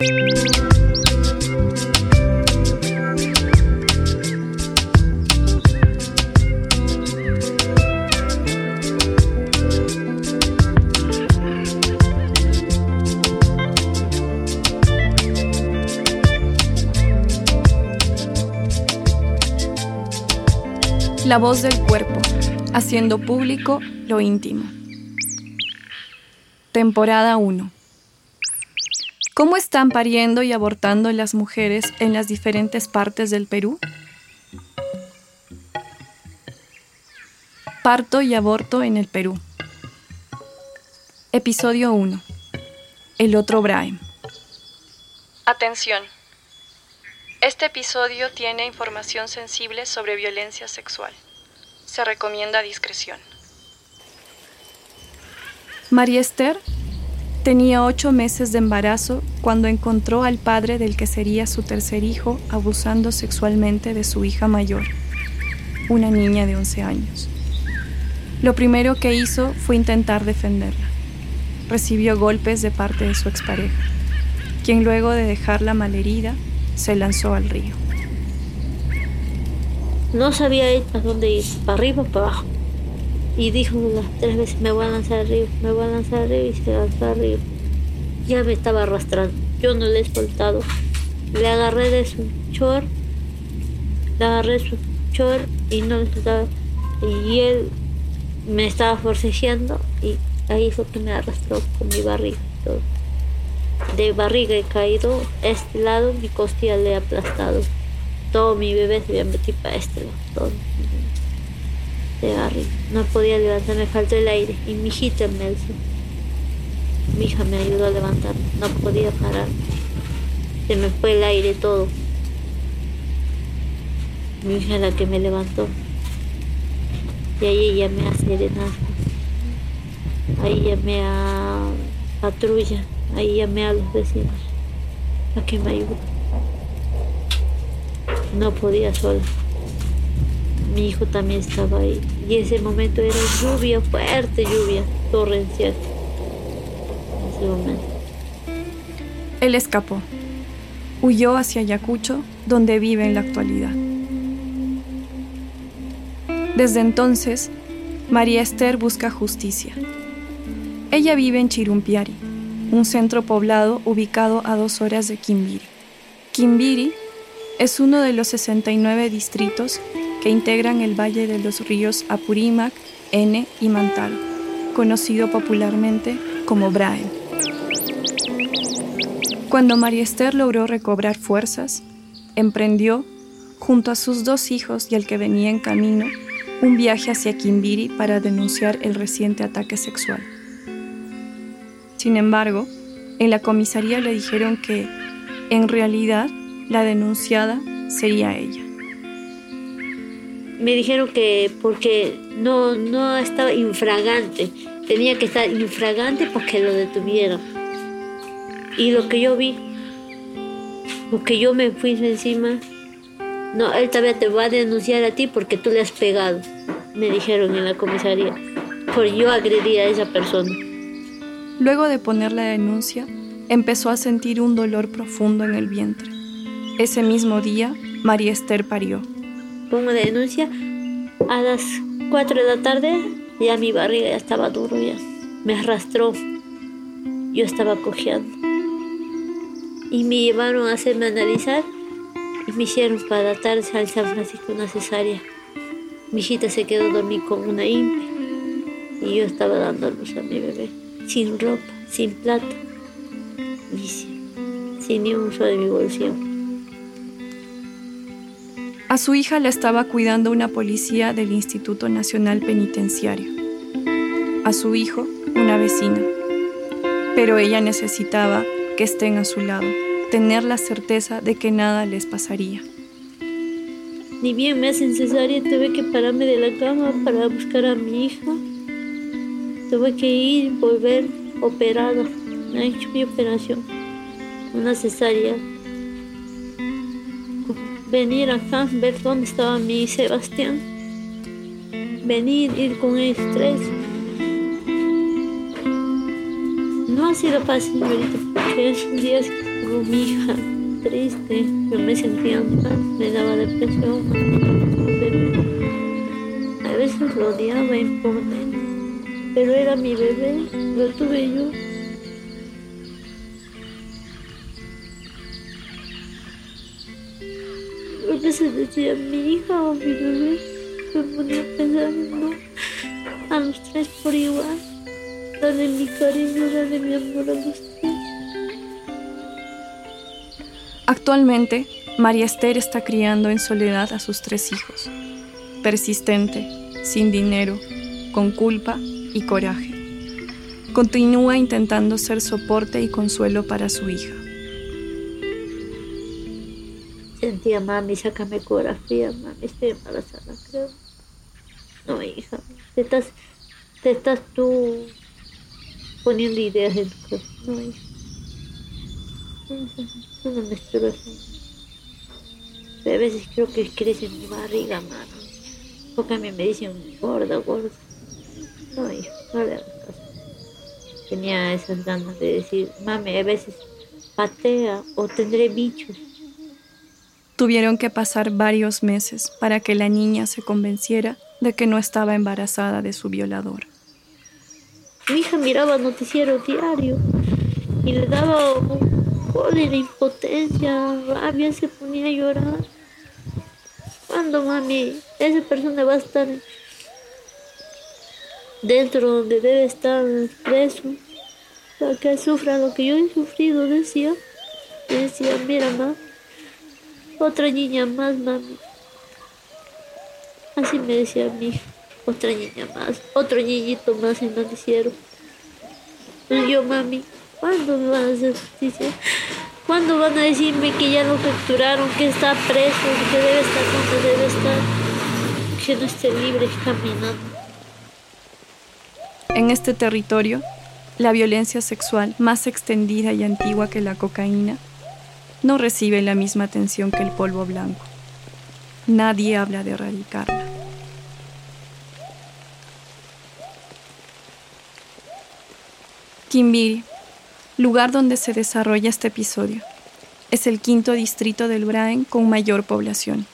La voz del cuerpo, haciendo público lo íntimo. Temporada 1. ¿Cómo están pariendo y abortando las mujeres en las diferentes partes del Perú? Parto y aborto en el Perú. Episodio 1. El otro Brian. Atención. Este episodio tiene información sensible sobre violencia sexual. Se recomienda discreción. María Esther tenía ocho meses de embarazo cuando encontró al padre del que sería su tercer hijo abusando sexualmente de su hija mayor, una niña de 11 años. Lo primero que hizo fue intentar defenderla. Recibió golpes de parte de su expareja, quien luego de dejarla malherida se lanzó al río. No sabía a dónde ir, para arriba o para abajo. Y dijo las tres veces, me voy a lanzar río, me voy a lanzar río y se lanzó río. Ya me estaba arrastrando, yo no le he soltado. Le agarré de su chor, le agarré su chor y no le soltaba. Y él me estaba forcejeando y ahí fue que me arrastró con mi barriga y todo de barriga he caído, este lado mi costilla le he aplastado. Todo mi bebé se había metido para este lado, todo de barriga. No podía levantar, me faltó el aire. Y mi hijita me alzó. Mi hija me ayudó a levantar, no podía parar. Se me fue el aire todo. Mi hija la que me levantó. Y ahí llamé a Serenata. Ahí llamé a patrulla. Ahí llamé a los vecinos a que me ayuden. No podía sola. Mi hijo también estaba ahí. Y ese momento era lluvia, fuerte lluvia, torrencial. En ese momento. Él escapó. Huyó hacia Ayacucho, donde vive en la actualidad. Desde entonces, María Esther busca justicia. Ella vive en Chirumpiari, un centro poblado ubicado a dos horas de Quimbiri. Quimbiri es uno de los 69 distritos que integran el valle de los ríos Apurímac, N y Mantaro, conocido popularmente como Braen. Cuando María Esther logró recobrar fuerzas, emprendió, junto a sus dos hijos y el que venía en camino, un viaje hacia Quimbiri para denunciar el reciente ataque sexual. Sin embargo, en la comisaría le dijeron que, en realidad, la denunciada sería ella. Me dijeron que porque no, no estaba infragante, tenía que estar infragante para que lo detuvieran. Y lo que yo vi, lo que yo me fui encima, no, él todavía te va a denunciar a ti porque tú le has pegado, me dijeron en la comisaría, por yo agredí a esa persona. Luego de poner la denuncia, empezó a sentir un dolor profundo en el vientre. Ese mismo día, María Esther parió. Pongo la denuncia, a las 4 de la tarde ya mi barriga ya estaba duro, ya me arrastró. Yo estaba cojeando. Y me llevaron a hacerme analizar y me hicieron para la tarde al San Francisco una cesárea. Mi hijita se quedó dormir con una impe y yo estaba dando luz a mi bebé sin ropa, sin plata, sin ni un de mi bolsillo. A su hija la estaba cuidando una policía del Instituto Nacional Penitenciario. A su hijo, una vecina. Pero ella necesitaba que estén a su lado, tener la certeza de que nada les pasaría. Ni bien me hacen cesárea, tuve que pararme de la cama para buscar a mi hija Tuve que ir, volver operado. Me he hecho mi operación, una cesárea. Venir acá, ver dónde estaba mi Sebastián. Venir, ir con estrés. No ha sido fácil, señorita, porque esos días tengo mi hija triste, yo me sentía mal, me daba depresión. A veces lo odiaba por pero era mi bebé, lo tuve yo. Veces decía mi hija o mi bebé, me ponía a pensar, no, a los tres por igual, darle mi cariño, darle mi amor a los tres. Actualmente, María Esther está criando en soledad a sus tres hijos. Persistente, sin dinero, con culpa y coraje. Continúa intentando ser soporte y consuelo para su hija. Sentía, mami, sácame ecografía, mami, estoy embarazada, creo. No, hija, te estás, te estás tú poniendo ideas en tu cabeza. No, hija. Me estoy A veces creo que crece en mi barriga, mami. Porque a mí me dicen gorda, gorda. No, hija, no le hagas caso. Tenía esas ganas de decir, mami, a veces patea o tendré bichos. Tuvieron que pasar varios meses para que la niña se convenciera de que no estaba embarazada de su violador. Mi hija miraba noticiero diario y le daba cólera, impotencia, rabia, se ponía a llorar. ¿Cuándo, mami? Esa persona va a estar dentro donde debe estar preso para que sufra lo que yo he sufrido, decía. Decía, mira, mamá. Otra niña más, mami. Así me decía mi hija. Otra niña más. Otro niñito más en noticiero. Y yo, mami, ¿cuándo me van a hacer justicia? ¿Cuándo van a decirme que ya lo capturaron, que está preso, que debe estar donde debe estar? Que no esté libre caminando. En este territorio, la violencia sexual más extendida y antigua que la cocaína no recibe la misma atención que el polvo blanco. Nadie habla de erradicarla. Quimbiri, lugar donde se desarrolla este episodio, es el quinto distrito del Braen con mayor población.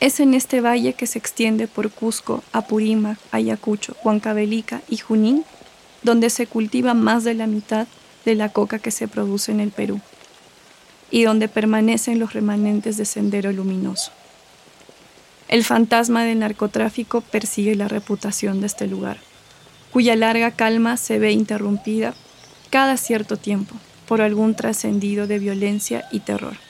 Es en este valle que se extiende por Cusco, Apurímac, Ayacucho, Huancavelica y Junín donde se cultiva más de la mitad de la coca que se produce en el Perú y donde permanecen los remanentes de Sendero Luminoso. El fantasma del narcotráfico persigue la reputación de este lugar, cuya larga calma se ve interrumpida cada cierto tiempo por algún trascendido de violencia y terror.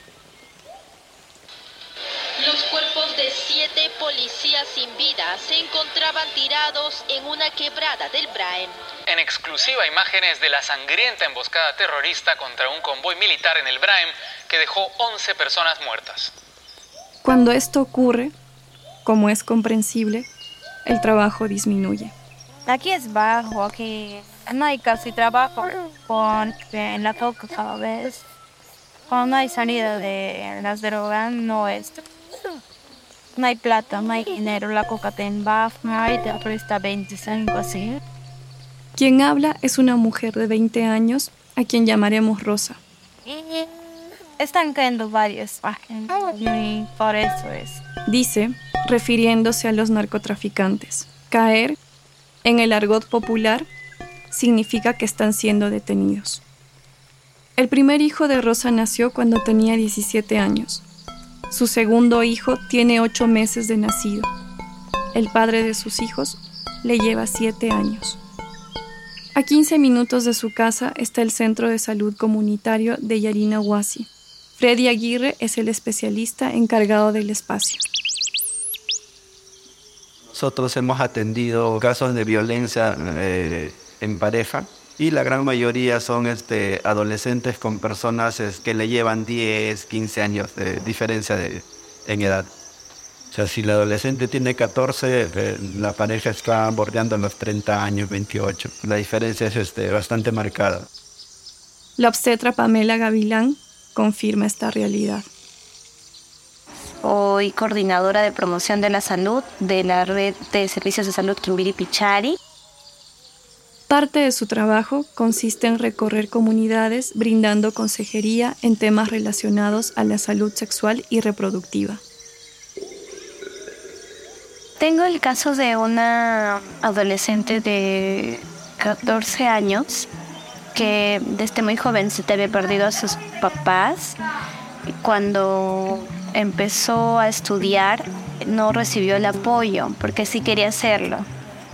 Tirados en una quebrada del Braen en exclusiva imágenes de la sangrienta emboscada terrorista contra un convoy militar en el Braem que dejó 11 personas muertas. Cuando esto ocurre, como es comprensible, el trabajo disminuye. Aquí es bajo, aquí no hay casi trabajo con, en la coca cada vez. Cuando hay salida de las drogas, no es. No hay plata, no hay dinero, la coca te embafa te presta 25 así. Quien habla es una mujer de 20 años a quien llamaremos Rosa. Están cayendo varias páginas y por eso es. Dice, refiriéndose a los narcotraficantes, caer, en el argot popular, significa que están siendo detenidos. El primer hijo de Rosa nació cuando tenía 17 años. Su segundo hijo tiene 8 meses de nacido. El padre de sus hijos le lleva 7 años. A 15 minutos de su casa está el Centro de Salud Comunitario de Yarina Huasi. Freddy Aguirre es el especialista encargado del espacio. Nosotros hemos atendido casos de violencia eh, en pareja y la gran mayoría son este, adolescentes con personas que le llevan 10, 15 años de diferencia de, en edad. O sea, si la adolescente tiene 14, eh, la pareja está bordeando los 30 años, 28. La diferencia es este, bastante marcada. La obstetra Pamela Gavilán confirma esta realidad. Soy coordinadora de promoción de la salud de la red de servicios de salud Quimbiri Pichari. Parte de su trabajo consiste en recorrer comunidades brindando consejería en temas relacionados a la salud sexual y reproductiva. Tengo el caso de una adolescente de 14 años que desde muy joven se te había perdido a sus papás. Cuando empezó a estudiar no recibió el apoyo porque sí quería hacerlo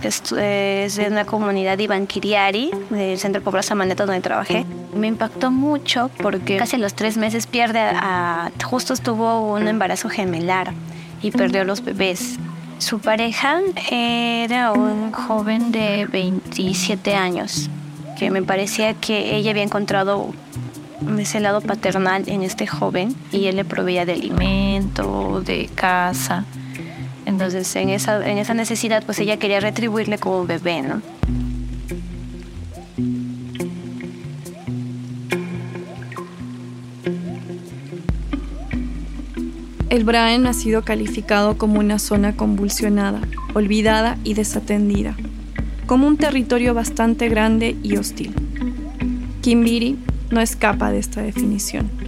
es de una comunidad Kiriari, del Centro Pobreza Maneta donde trabajé. Me impactó mucho porque casi a los tres meses pierde a, justo estuvo un embarazo gemelar y perdió los bebés. Su pareja era un joven de 27 años, que me parecía que ella había encontrado ese lado paternal en este joven y él le proveía de alimento, de casa. Entonces, en esa, en esa necesidad, pues ella quería retribuirle como un bebé, ¿no? El Braen ha sido calificado como una zona convulsionada, olvidada y desatendida, como un territorio bastante grande y hostil. Kimbiri no escapa de esta definición.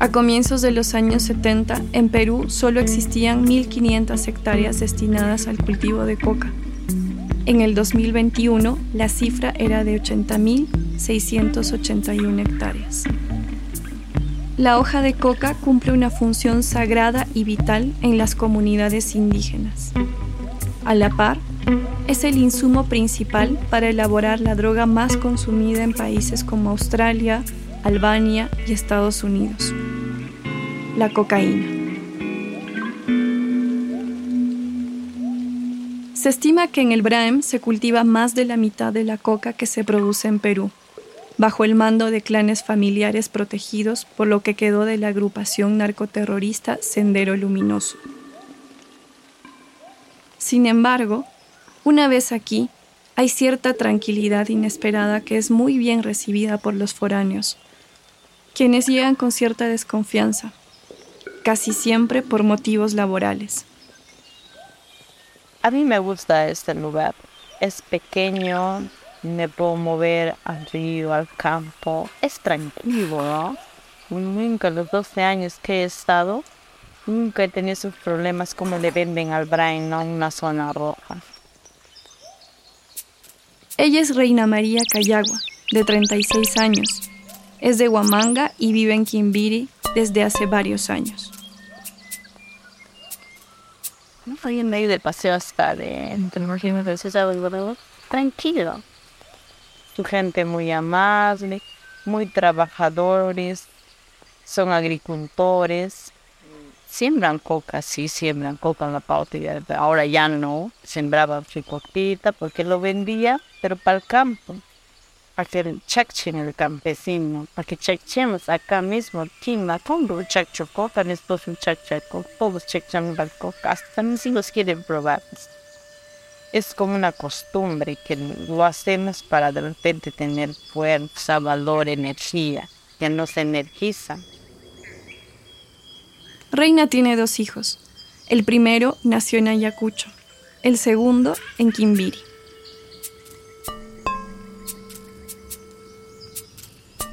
A comienzos de los años 70, en Perú solo existían 1.500 hectáreas destinadas al cultivo de coca. En el 2021, la cifra era de 80.681 hectáreas. La hoja de coca cumple una función sagrada y vital en las comunidades indígenas. A la par, es el insumo principal para elaborar la droga más consumida en países como Australia, Albania y Estados Unidos la cocaína. Se estima que en el Braem se cultiva más de la mitad de la coca que se produce en Perú, bajo el mando de clanes familiares protegidos por lo que quedó de la agrupación narcoterrorista Sendero Luminoso. Sin embargo, una vez aquí, hay cierta tranquilidad inesperada que es muy bien recibida por los foráneos, quienes llegan con cierta desconfianza, casi siempre por motivos laborales. A mí me gusta este lugar. Es pequeño, me puedo mover al río, al campo. Es tranquilo, ¿no? Nunca los 12 años que he estado, nunca he tenido esos problemas como le venden al Brian en una zona roja. Ella es Reina María Cayagua, de 36 años. Es de Huamanga y vive en Quimbiri desde hace varios años. No estoy en medio del paseo hasta de tranquilo. Su gente muy amable, muy trabajadores, son agricultores, siembran coca, sí, siembran coca en la parte, ahora ya no, sembraba fricotita porque lo vendía, pero para el campo para que chechen el campesino, para que chequemos acá mismo, Tima, todo checho, tan esposo checheco, todos chechan coca, hasta mis hijos quieren probar. Es como una costumbre que lo hacemos para de repente tener fuerza, valor, energía, que nos energiza. Reina tiene dos hijos. El primero nació en Ayacucho, el segundo en Quimbiri.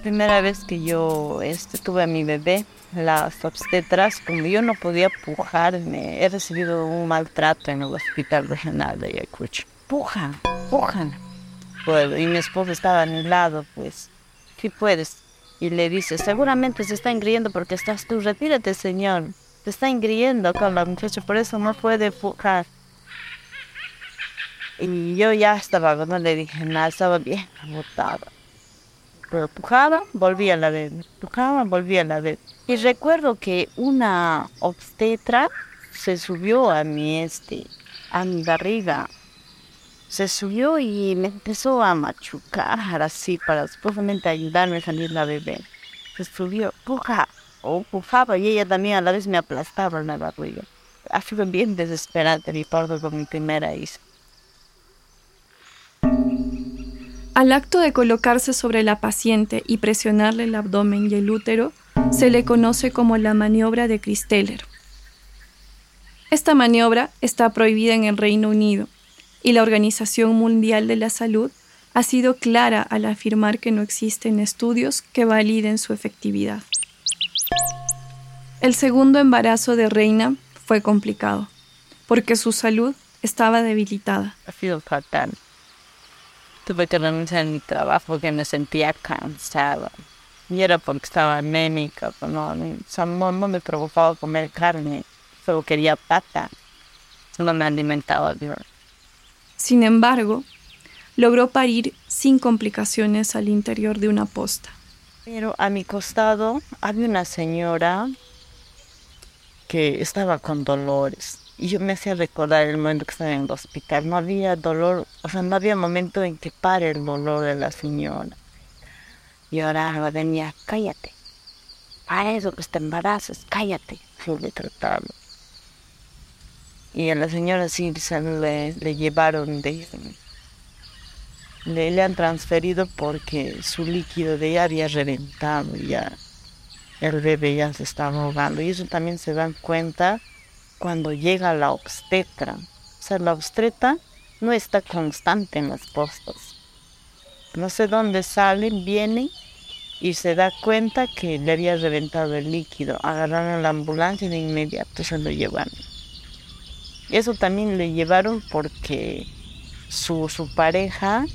Primera vez que yo este, tuve a mi bebé, las obstetras, como yo no podía pujarme, he recibido un maltrato en el hospital regional de Ayacucho. Pujan, pujan. Pues, y mi esposo estaba a mi lado, pues, si puedes. Y le dice, seguramente se está ingriendo porque estás tú, retírate, señor. Se está ingriendo con la muchacha, por eso no puede pujar. Y yo ya estaba, no le dije nada, estaba bien agotado pero pujaba, volvía la vez, pujaba, volvía la vez. Y recuerdo que una obstetra se subió a mi este, a mi barriga, se subió y me empezó a machucar así para supuestamente ayudarme a salir la bebé. Se subió, puja, o pujaba y ella también a la vez me aplastaba en la barriga. Ha sido bien desesperante mi parto con mi primera hija. Al acto de colocarse sobre la paciente y presionarle el abdomen y el útero, se le conoce como la maniobra de Christeller. Esta maniobra está prohibida en el Reino Unido y la Organización Mundial de la Salud ha sido clara al afirmar que no existen estudios que validen su efectividad. El segundo embarazo de Reina fue complicado, porque su salud estaba debilitada. Tuve que renunciar a mi trabajo porque me sentía cansada. Y era porque estaba anémica, pues no, no, me provocaba comer carne, solo quería pata. Solo me alimentaba bien. Sin embargo, logró parir sin complicaciones al interior de una posta. Pero a mi costado había una señora que estaba con dolores. Y yo me hacía recordar el momento que estaba en el hospital. No había dolor, o sea, no había momento en que pare el dolor de la señora. Y ahora venía, cállate. Para eso que te embarazas, cállate. Yo le trataba. Y a la señora sí le, le llevaron de... Le, le han transferido porque su líquido de ella había reventado ya el bebé ya se estaba ahogando. Y eso también se dan cuenta cuando llega la obstetra. O sea, la obstetra no está constante en las postas. No sé dónde salen, vienen y se da cuenta que le había reventado el líquido. Agarraron la ambulancia y de inmediato se lo llevaron. Eso también le llevaron porque su, su pareja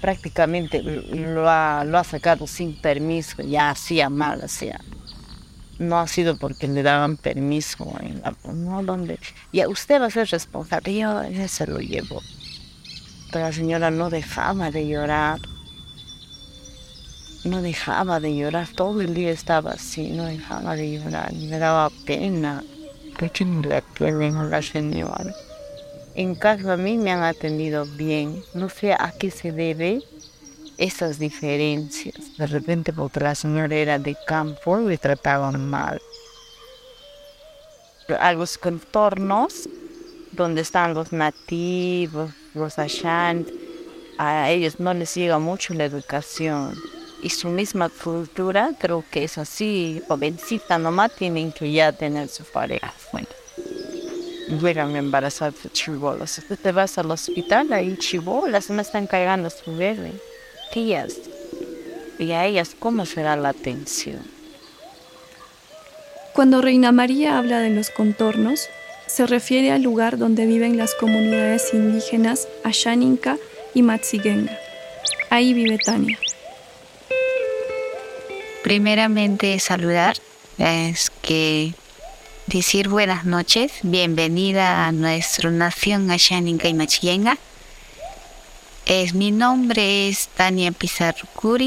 prácticamente lo ha, lo ha sacado sin permiso, ya hacía mal, hacía no ha sido porque le daban permiso en la, no donde ya usted va a ser responsable. Yo se lo llevo. Pero la señora no dejaba de llorar. No dejaba de llorar. Todo el día estaba así no dejaba de llorar. Me daba pena. Que le a la señora. En caso a mí me han atendido bien. No sé a qué se debe esas diferencias. De repente, la señora era de campo, le trataban mal. A los contornos, donde están los nativos, los ashanti, a ellos no les llega mucho la educación. Y su misma cultura, creo que es así, jovencita nomás, tienen que ya tener su pareja. Bueno, me embarazada de chivolos. Tú te vas al hospital, ahí chivolas, me están cargando su bebé tías y a ellas cómo será la atención. Cuando Reina María habla de los contornos, se refiere al lugar donde viven las comunidades indígenas Ashaninka y Matsigenga. Ahí vive Tania. Primeramente saludar, es que decir buenas noches, bienvenida a nuestra nación Ashaninka y Matsigenga es, mi nombre es Tania Pizarro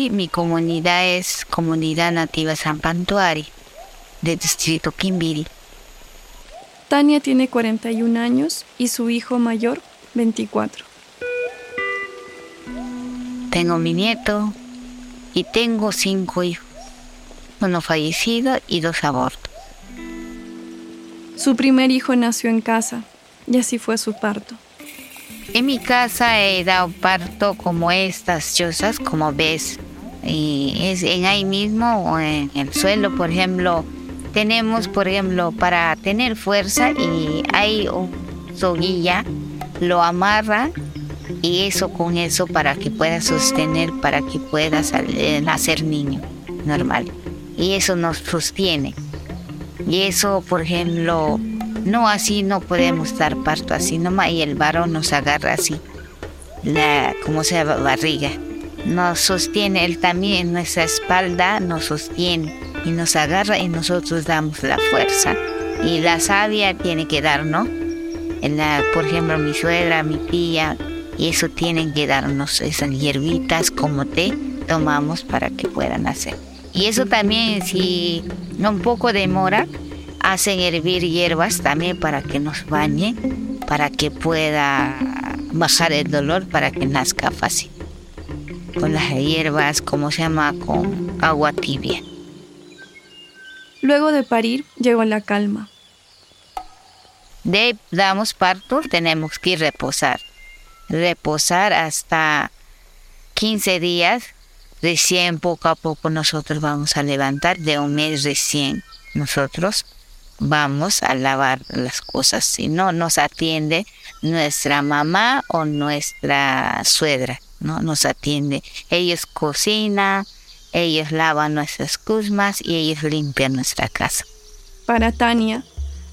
mi comunidad es Comunidad Nativa San Pantuari, del distrito Quimbiri. Tania tiene 41 años y su hijo mayor 24. Tengo mi nieto y tengo cinco hijos, uno fallecido y dos abortos. Su primer hijo nació en casa y así fue su parto. En mi casa he dado parto como estas chozas, como ves. Es en ahí mismo o en el suelo, por ejemplo, tenemos, por ejemplo, para tener fuerza y hay un soguilla, lo amarra y eso con eso para que pueda sostener, para que pueda nacer niño normal. Y eso nos sostiene. Y eso, por ejemplo, no, así no podemos dar parto así nomás y el varón nos agarra así, la, como sea barriga. Nos sostiene él también, nuestra espalda nos sostiene y nos agarra y nosotros damos la fuerza. Y la savia tiene que dar, ¿no? La, por ejemplo, mi suegra, mi tía, y eso tienen que darnos esas hierbitas como té, tomamos para que puedan hacer. Y eso también, si un poco demora, hacen hervir hierbas también para que nos bañe, para que pueda bajar el dolor, para que nazca fácil. Con las hierbas, como se llama, con agua tibia. Luego de parir, llegó la calma. De damos parto, tenemos que reposar. Reposar hasta 15 días. Recién, poco a poco, nosotros vamos a levantar de un mes recién. Nosotros vamos a lavar las cosas, si no nos atiende nuestra mamá o nuestra suegra, no nos atiende. Ellos cocinan, ellos lavan nuestras cusmas y ellos limpian nuestra casa. Para Tania,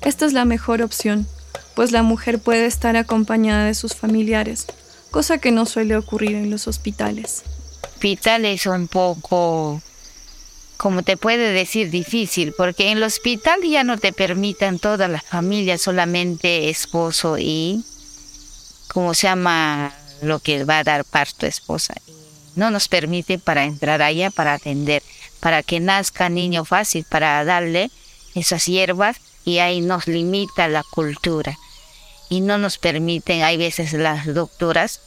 esta es la mejor opción, pues la mujer puede estar acompañada de sus familiares, cosa que no suele ocurrir en los hospitales. Hospital es un poco como te puede decir, difícil, porque en el hospital ya no te permitan toda la familia, solamente esposo y, ¿cómo se llama? Lo que va a dar parto esposa. No nos permite para entrar allá, para atender, para que nazca niño fácil, para darle esas hierbas y ahí nos limita la cultura. Y no nos permiten, hay veces las doctoras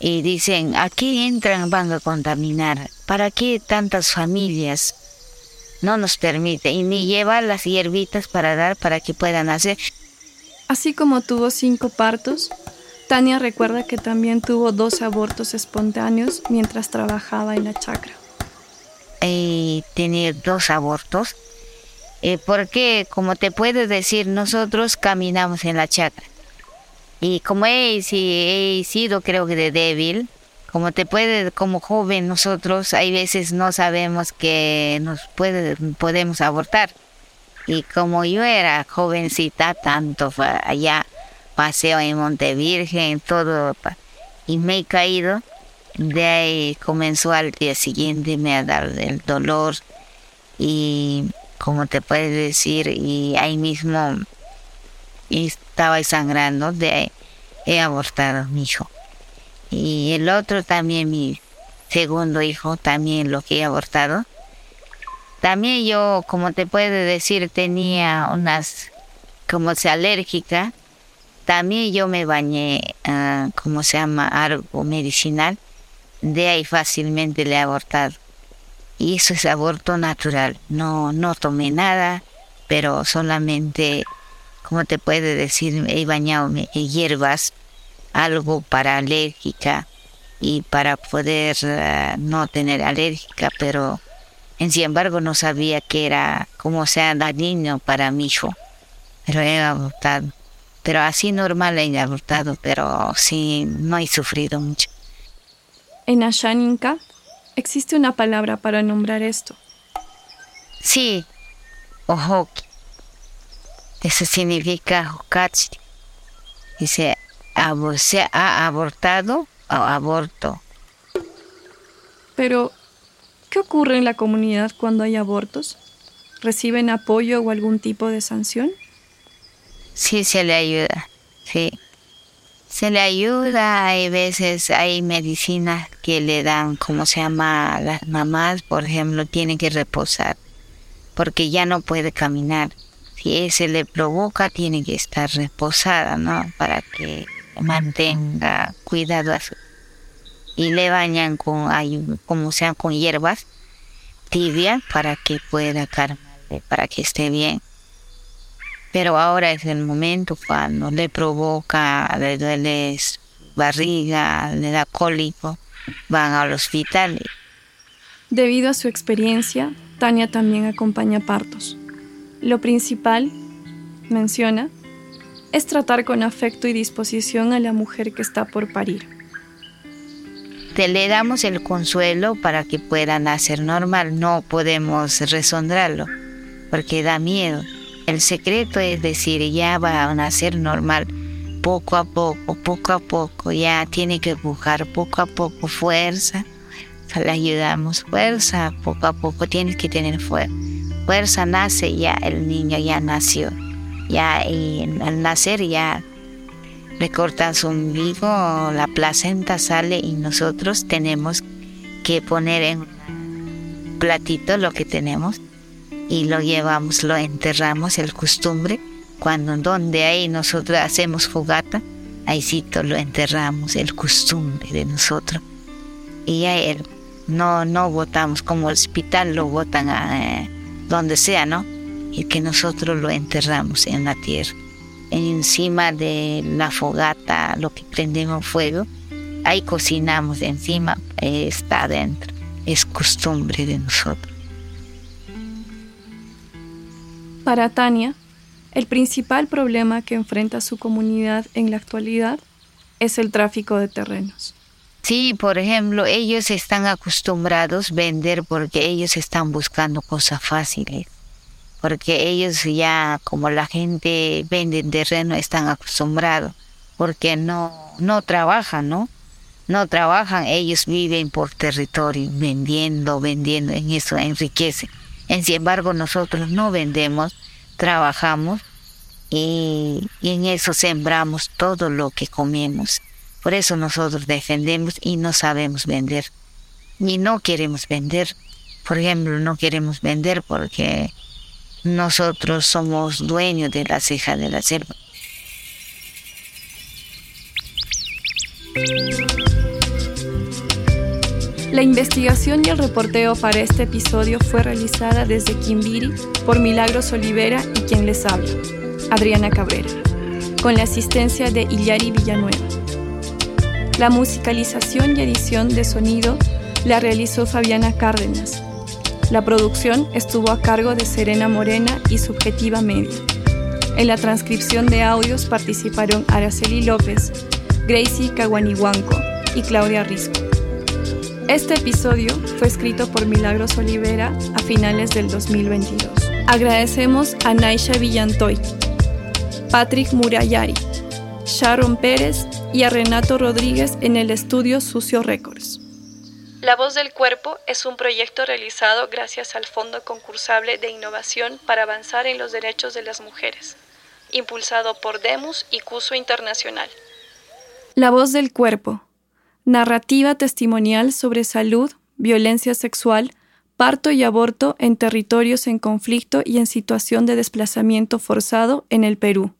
y dicen, aquí entran, van a contaminar. ¿Para qué tantas familias? No nos permite y ni lleva las hierbitas para dar para que puedan hacer. Así como tuvo cinco partos, Tania recuerda que también tuvo dos abortos espontáneos mientras trabajaba en la chacra. Y tener dos abortos, eh, porque como te puedo decir, nosotros caminamos en la chacra y como he, he sido creo que de débil, como te puede, como joven nosotros hay veces no sabemos que nos puede, podemos abortar. Y como yo era jovencita, tanto allá paseo en Montevirgen, todo, y me he caído, de ahí comenzó al día siguiente me a dar el dolor y como te puedes decir, y ahí mismo y estaba sangrando, de he abortado mi hijo. Y el otro también, mi segundo hijo, también lo que he abortado. También yo, como te puedo decir, tenía unas, como se alérgica. También yo me bañé, uh, como se llama, algo medicinal. De ahí fácilmente le he abortado. Y eso es aborto natural. No, no tomé nada, pero solamente como te puede decir, he bañado en hierbas, algo para alérgica y para poder eh, no tener alérgica, pero en sin embargo no sabía que era como sea dañino para mi hijo, pero he abortado. Pero así normal he abortado, pero sí no he sufrido mucho. En Ashaninka existe una palabra para nombrar esto. Sí, ojoki eso significa Hokatsi. Dice, se ha abortado o aborto. Pero, ¿qué ocurre en la comunidad cuando hay abortos? ¿Reciben apoyo o algún tipo de sanción? Sí, se le ayuda, sí. Se le ayuda, hay veces hay medicinas que le dan, como se llama, las mamás, por ejemplo, tienen que reposar porque ya no puede caminar si se le provoca, tiene que estar reposada, ¿no? Para que mantenga cuidado a su... Y le bañan con, como sean con hierbas tibias para que pueda calmarle, para que esté bien. Pero ahora es el momento cuando le provoca, le duele barriga, le da cólico, van al hospital. Debido a su experiencia, Tania también acompaña partos. Lo principal, menciona, es tratar con afecto y disposición a la mujer que está por parir. Te le damos el consuelo para que pueda nacer normal, no podemos resondrarlo, porque da miedo. El secreto es decir, ya va a nacer normal, poco a poco, poco a poco, ya tiene que buscar poco a poco fuerza, le ayudamos, fuerza, poco a poco tienes que tener fuerza fuerza nace ya el niño ya nació. Ya al nacer ya le cortan su ombligo la placenta sale y nosotros tenemos que poner en platito lo que tenemos y lo llevamos lo enterramos el costumbre. Cuando donde ahí nosotros hacemos fogata ahí sí lo enterramos el costumbre de nosotros. Y ahí no no votamos como el hospital lo votan a, eh, donde sea, ¿no? Y que nosotros lo enterramos en la tierra. Encima de la fogata, lo que prendemos fuego, ahí cocinamos encima, está adentro. Es costumbre de nosotros. Para Tania, el principal problema que enfrenta su comunidad en la actualidad es el tráfico de terrenos. Sí, por ejemplo, ellos están acostumbrados a vender porque ellos están buscando cosas fáciles. Porque ellos ya, como la gente vende terreno, están acostumbrados. Porque no, no trabajan, ¿no? No trabajan, ellos viven por territorio, vendiendo, vendiendo, en eso enriquecen. En sin embargo, nosotros no vendemos, trabajamos y en eso sembramos todo lo que comemos. Por eso nosotros defendemos y no sabemos vender. Y no queremos vender. Por ejemplo, no queremos vender porque nosotros somos dueños de las hijas de la selva. La investigación y el reporteo para este episodio fue realizada desde Quimbiri por Milagros Olivera y quien les habla, Adriana Cabrera, con la asistencia de Illari Villanueva. La musicalización y edición de sonido la realizó Fabiana Cárdenas. La producción estuvo a cargo de Serena Morena y Subjetiva Media. En la transcripción de audios participaron Araceli López, Gracie Caguanihuanco y Claudia Risco. Este episodio fue escrito por Milagros Olivera a finales del 2022. Agradecemos a Naisha Villantoy, Patrick Murayari, Sharon Pérez y a Renato Rodríguez en el estudio Sucio Records. La Voz del Cuerpo es un proyecto realizado gracias al Fondo Concursable de Innovación para Avanzar en los Derechos de las Mujeres, impulsado por Demus y Cuso Internacional. La Voz del Cuerpo. Narrativa testimonial sobre salud, violencia sexual, parto y aborto en territorios en conflicto y en situación de desplazamiento forzado en el Perú.